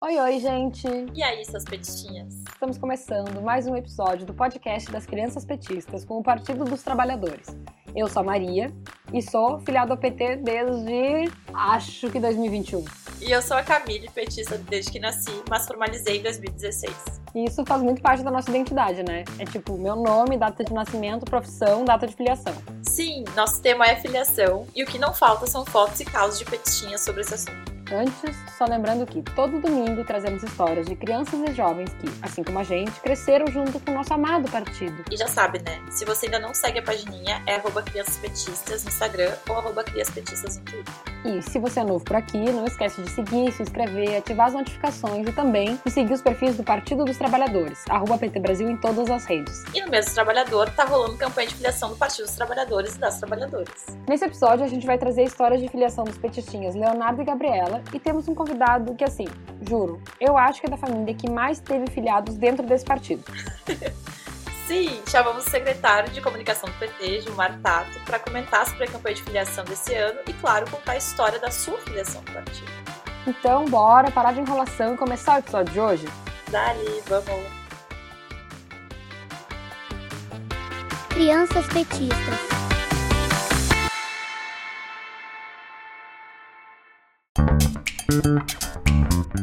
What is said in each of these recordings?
Oi, oi, gente! E aí, suas petistinhas? Estamos começando mais um episódio do podcast das Crianças Petistas com o Partido dos Trabalhadores. Eu sou a Maria e sou filiada ao PT desde acho que 2021. E eu sou a Camille, petista desde que nasci, mas formalizei em 2016. E isso faz muito parte da nossa identidade, né? É tipo meu nome, data de nascimento, profissão, data de filiação. Sim, nosso tema é filiação e o que não falta são fotos e causas de petistinhas sobre esse assunto. Antes, só lembrando que todo domingo trazemos histórias de crianças e jovens que, assim como a gente, cresceram junto com o nosso amado partido. E já sabe, né? Se você ainda não segue a pagininha, é arroba criançaspetistas no Instagram ou arroba criaspetistas no Twitter. E se você é novo por aqui, não esquece de seguir, se inscrever, ativar as notificações e também de seguir os perfis do Partido dos Trabalhadores, arroba PT Brasil em todas as redes. E no mês do trabalhador, tá rolando campanha de filiação do Partido dos Trabalhadores e das Trabalhadoras. Nesse episódio, a gente vai trazer histórias de filiação dos petistinhas Leonardo e Gabriela e temos um convidado que, assim, juro, eu acho que é da família que mais teve filiados dentro desse partido. Sim, chamamos o secretário de comunicação do PT, Gilmar Tato, para comentar sobre a campanha de filiação desse ano e, claro, contar a história da sua filiação do partido. Então, bora parar de enrolação e começar o episódio de hoje? Dali, vamos! Crianças petistas.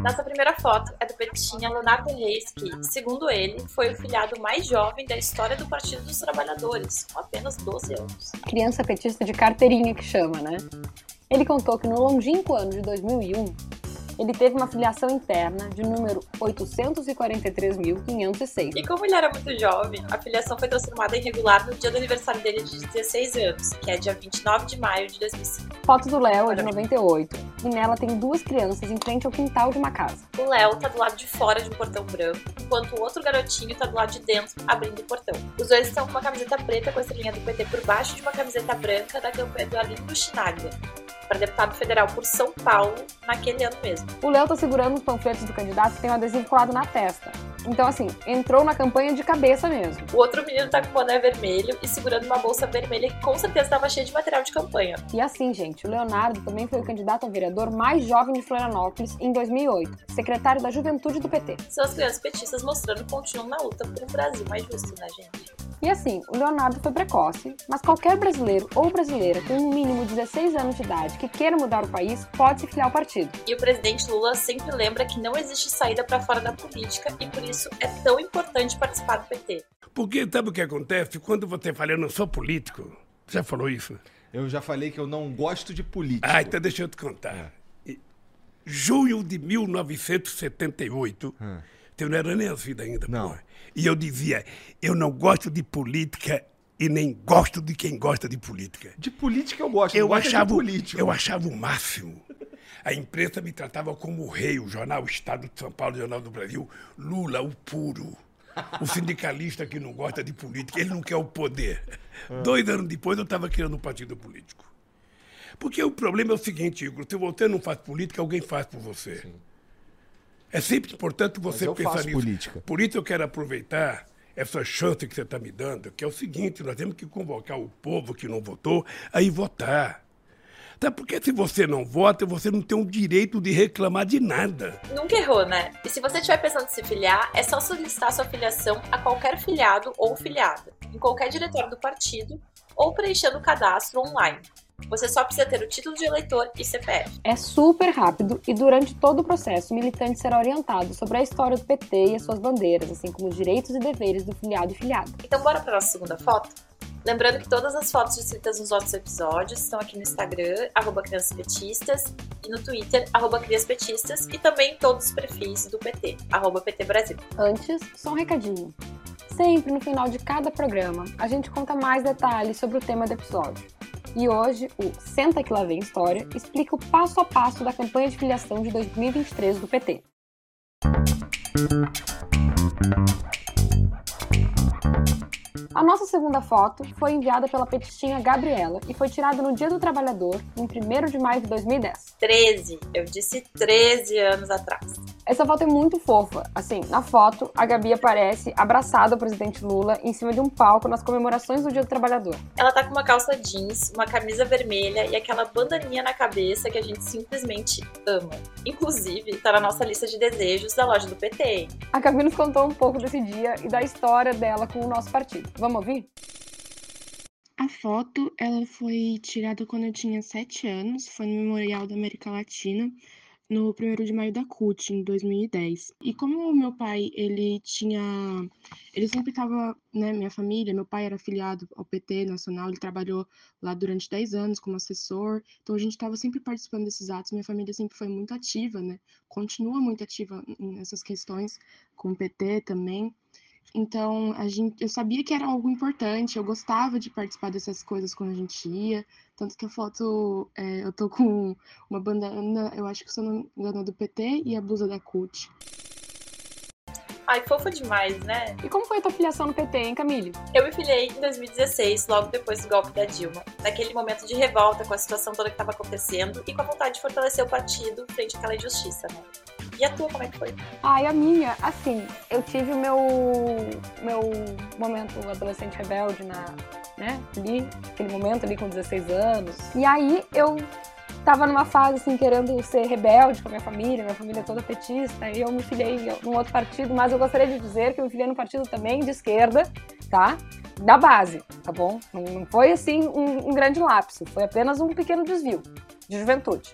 Nossa primeira foto é do petistinha Leonardo Reis, que, segundo ele, foi o filiado mais jovem da história do Partido dos Trabalhadores, com apenas 12 anos. Criança petista de carteirinha que chama, né? Ele contou que no longínquo ano de 2001, ele teve uma filiação interna de número 843.506. E como ele era muito jovem, a filiação foi transformada em regular no dia do aniversário dele de 16 anos, que é dia 29 de maio de 2005. Foto do Léo é de 98 e nela tem duas crianças em frente ao quintal de uma casa. O Léo tá do lado de fora de um portão branco, enquanto o outro garotinho tá do lado de dentro, abrindo o portão. Os dois estão com uma camiseta preta com a estrelinha do PT por baixo de uma camiseta branca da campanha do Arlindo Schnaglia, para deputado federal por São Paulo naquele ano mesmo. O Léo tá segurando os panfletos do candidato que tem um adesivo colado na testa. Então, assim, entrou na campanha de cabeça mesmo. O outro menino tá com o boné vermelho e segurando uma bolsa vermelha que com certeza estava cheia de material de campanha. E assim, gente, o Leonardo também foi o candidato a vereador mais jovem de Florianópolis em 2008, secretário da Juventude do PT. São as crianças petistas mostrando que continuam na luta por um Brasil mais justo, né, gente? E assim, o Leonardo foi precoce, mas qualquer brasileiro ou brasileira com um mínimo de 16 anos de idade que queira mudar o país pode se filiar ao partido. E o presidente Lula sempre lembra que não existe saída para fora da política e por isso é tão importante participar do PT. Porque sabe o que acontece? Quando você fala, eu não sou político, já falou isso? Eu já falei que eu não gosto de político. Ah, então deixa eu te contar. Em Junho de 1978, Hum. Eu não era nem nascido ainda, Não. porra. E eu dizia, eu não gosto de política e nem gosto de quem gosta de política. De política eu gosto. Eu gosto é de achava, político. eu achava o máximo. A imprensa me tratava como o rei, o jornal Estado de São Paulo, o Jornal do Brasil, Lula, o puro. O sindicalista que não gosta de política, ele não quer o poder. Dois anos depois eu estava criando um partido político. Porque o problema é o seguinte, Igor, se você não faz política, alguém faz por você. É sempre importante você eu pensar faço nisso. política. Por isso eu quero aproveitar essa chance que você está me dando, que é o seguinte, nós temos que convocar o povo que não votou a ir votar. Até porque se você não vota, você não tem o direito de reclamar de nada. Nunca errou, né? E se você estiver pensando em se filiar, é só solicitar sua filiação a qualquer filiado ou filiada, em qualquer diretório do partido ou preenchendo o cadastro online. Você só precisa ter o título de eleitor e CPF. É super rápido e durante todo o processo o militante será orientado sobre a história do PT e as suas bandeiras, assim como os direitos e deveres do filiado e filiada. Então bora para nossa segunda foto? Lembrando que todas as fotos descritas nos nossos episódios estão aqui no Instagram, arroba Crianças Petistas, e no Twitter, arroba Crias Petistas, e também todos os perfis do PT, arroba PT Brasil. Antes, só um recadinho. Sempre no final de cada programa, a gente conta mais detalhes sobre o tema do episódio. E hoje, o Senta que lá vem história explica o passo a passo da campanha de filiação de 2023 do PT. A nossa segunda foto foi enviada pela petistinha Gabriela e foi tirada no Dia do Trabalhador, em 1 de maio de 2010. 13, eu disse 13 anos atrás. Essa foto é muito fofa. Assim, na foto, a Gabi aparece abraçada ao presidente Lula em cima de um palco nas comemorações do Dia do Trabalhador. Ela tá com uma calça jeans, uma camisa vermelha e aquela bandaninha na cabeça que a gente simplesmente ama. Inclusive, tá na nossa lista de desejos da loja do PT. A Gabi nos contou um pouco desse dia e da história dela com o nosso partido. Vamos ouvir? A foto, ela foi tirada quando eu tinha sete anos, foi no Memorial da América Latina, no 1 de maio da CUT, em 2010. E como o meu pai, ele tinha... Ele sempre estava, né, minha família, meu pai era afiliado ao PT Nacional, ele trabalhou lá durante 10 anos como assessor, então a gente estava sempre participando desses atos, minha família sempre foi muito ativa, né, continua muito ativa nessas questões, com o PT também. Então, a gente, eu sabia que era algo importante, eu gostava de participar dessas coisas quando a gente ia. Tanto que a foto, é, eu tô com uma bandana, eu acho que se eu não me engano, é do PT e a blusa da CUT. Ai, fofa demais, né? E como foi a tua filiação no PT, hein, Camille? Eu me filiei em 2016, logo depois do golpe da Dilma. Naquele momento de revolta com a situação toda que estava acontecendo e com a vontade de fortalecer o partido frente àquela injustiça, né? E a tua, como é que foi? Ai, a minha, assim, eu tive o meu, meu momento adolescente rebelde na, né, ali, aquele momento ali com 16 anos. E aí eu tava numa fase, assim, querendo ser rebelde com a minha família, minha família é toda petista, e eu me filiei num outro partido, mas eu gostaria de dizer que eu me filiei num partido também de esquerda, tá? Da base, tá bom? Não foi, assim, um, um grande lapso, foi apenas um pequeno desvio de juventude.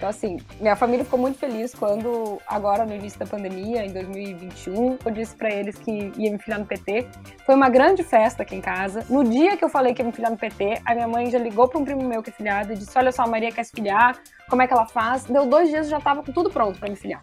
Então, assim, minha família ficou muito feliz quando, agora no início da pandemia, em 2021, eu disse pra eles que ia me filiar no PT. Foi uma grande festa aqui em casa. No dia que eu falei que ia me filiar no PT, a minha mãe já ligou pra um primo meu que é filiado e disse: Olha só, a Maria quer se filiar, como é que ela faz? Deu dois dias e já tava com tudo pronto pra me filiar.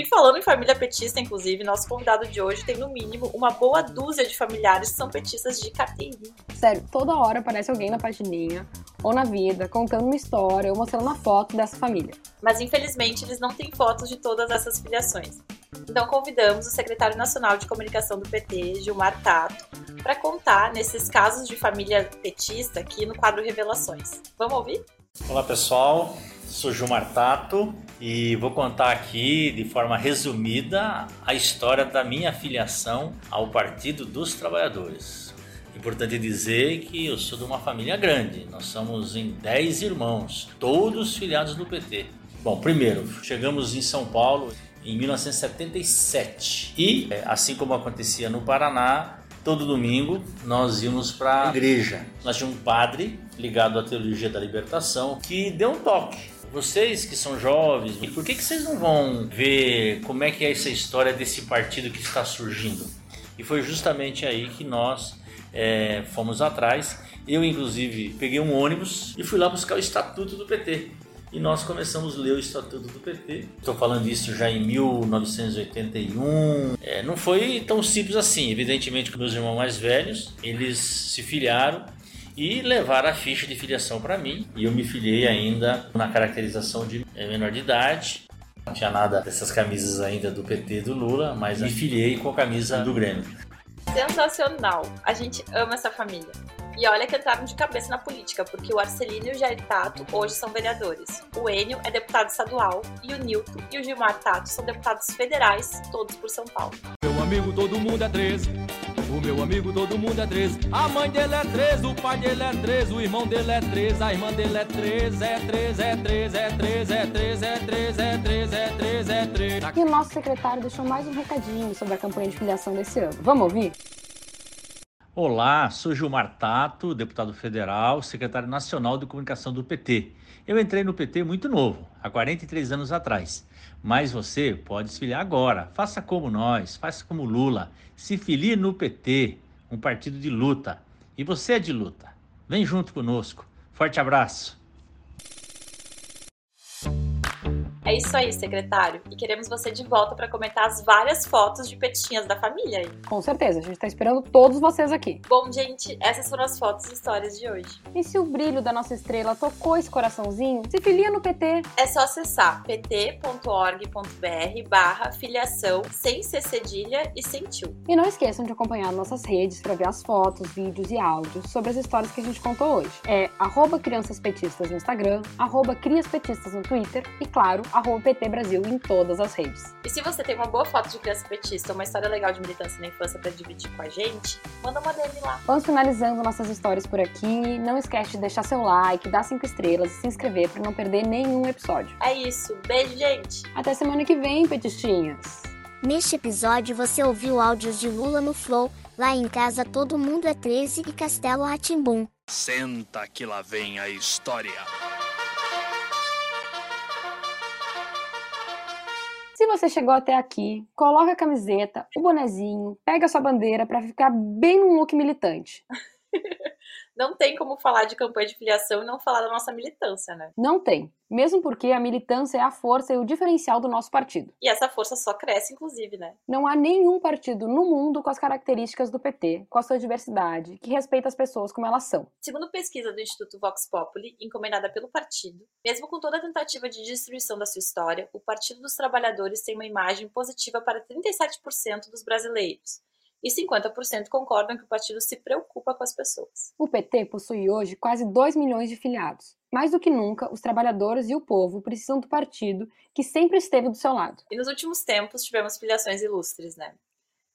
E falando em família petista, inclusive, nosso convidado de hoje tem no mínimo uma boa dúzia de familiares que são petistas de carteirinha. Sério, toda hora aparece alguém na pagininha ou na vida contando uma história ou mostrando uma foto dessa família. Mas infelizmente eles não têm fotos de todas essas filiações. Então convidamos o secretário nacional de comunicação do PT, Gilmar Tato, para contar nesses casos de família petista aqui no quadro Revelações. Vamos ouvir? Olá pessoal, sou Gilmar Tato e vou contar aqui de forma resumida a história da minha filiação ao Partido dos Trabalhadores. Importante dizer que eu sou de uma família grande, nós somos em 10 irmãos, todos filiados do PT. Bom, primeiro, chegamos em São Paulo em 1977 e, assim como acontecia no Paraná, todo domingo nós íamos para a igreja. Nós tínhamos um padre ligado à teologia da libertação que deu um toque. Vocês que são jovens, por que, que vocês não vão ver como é que é essa história desse partido que está surgindo? E foi justamente aí que nós é, fomos atrás. Eu, inclusive, peguei um ônibus e fui lá buscar o estatuto do PT. E nós começamos a ler o Estatuto do PT. Estou falando isso já em 1981. É, não foi tão simples assim. Evidentemente, com meus irmãos mais velhos, eles se filiaram e levaram a ficha de filiação para mim. E eu me filiei ainda na caracterização de menor de idade. Não tinha nada dessas camisas ainda do PT e do Lula, mas me filiei com a camisa do Grêmio. Sensacional! A gente ama essa família. E olha que entraram de cabeça na política, porque o Arcelino e o Jair Tato hoje são vereadores. O Enio é deputado estadual e o Nilton e o Gilmar Tato são deputados federais, todos por São Paulo. Meu amigo, todo mundo é 13. O meu amigo, todo mundo é 13. A mãe dele é 13, o pai dele é 13, o irmão dele é 13, a irmã dele é 13, é 13, é 13, é 13, é 13, é 13, é 13, é 13, é 13. E o nosso secretário deixou mais um recadinho sobre a campanha de filiação desse ano. Vamos ouvir? Olá, sou Gilmar Tato, deputado federal, secretário nacional de comunicação do PT. Eu entrei no PT muito novo, há 43 anos atrás. Mas você pode se filiar agora. Faça como nós, faça como Lula. Se filie no PT, um partido de luta. E você é de luta. Vem junto conosco. Forte abraço. É isso aí, secretário. E queremos você de volta para comentar as várias fotos de petinhas da família aí. Com certeza, a gente tá esperando todos vocês aqui. Bom, gente, essas foram as fotos e histórias de hoje. E se o brilho da nossa estrela tocou esse coraçãozinho, se filia no PT. É só acessar pt.org.br barra filiação sem C cedilha e sem tio. E não esqueçam de acompanhar nossas redes para ver as fotos, vídeos e áudios sobre as histórias que a gente contou hoje. É arroba criançaspetistas no Instagram, arroba criaspetistas no Twitter e, claro, arroba PT Brasil em todas as redes. E se você tem uma boa foto de criança petista ou uma história legal de militância na infância para dividir com a gente, manda uma DM lá. Vamos finalizando nossas histórias por aqui. Não esquece de deixar seu like, dar cinco estrelas e se inscrever para não perder nenhum episódio. É isso. Beijo, gente. Até semana que vem, petistinhas. Neste episódio você ouviu áudios de Lula no Flow, lá em casa todo mundo é 13 e Castelo Ratimbum. Senta que lá vem a história. Você chegou até aqui, coloca a camiseta, o bonezinho, pega a sua bandeira para ficar bem num look militante. Não tem como falar de campanha de filiação e não falar da nossa militância, né? Não tem. Mesmo porque a militância é a força e o diferencial do nosso partido. E essa força só cresce, inclusive, né? Não há nenhum partido no mundo com as características do PT, com a sua diversidade, que respeita as pessoas como elas são. Segundo pesquisa do Instituto Vox Populi, encomendada pelo partido, mesmo com toda a tentativa de destruição da sua história, o Partido dos Trabalhadores tem uma imagem positiva para 37% dos brasileiros e 50% concordam que o partido se preocupa com as pessoas. O PT possui hoje quase 2 milhões de filiados. Mais do que nunca, os trabalhadores e o povo precisam do partido que sempre esteve do seu lado. E nos últimos tempos tivemos filiações ilustres, né?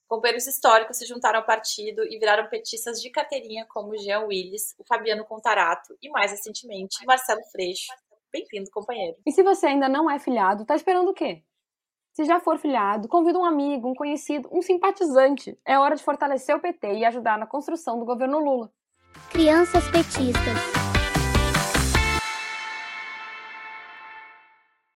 Companheiros históricos se juntaram ao partido e viraram petistas de carteirinha como Jean Willis, o Fabiano Contarato e, mais recentemente, Marcelo Freixo. Bem-vindo, companheiro. E se você ainda não é filiado, tá esperando o quê? Se já for filiado, convida um amigo, um conhecido, um simpatizante. É hora de fortalecer o PT e ajudar na construção do governo Lula. Crianças petistas.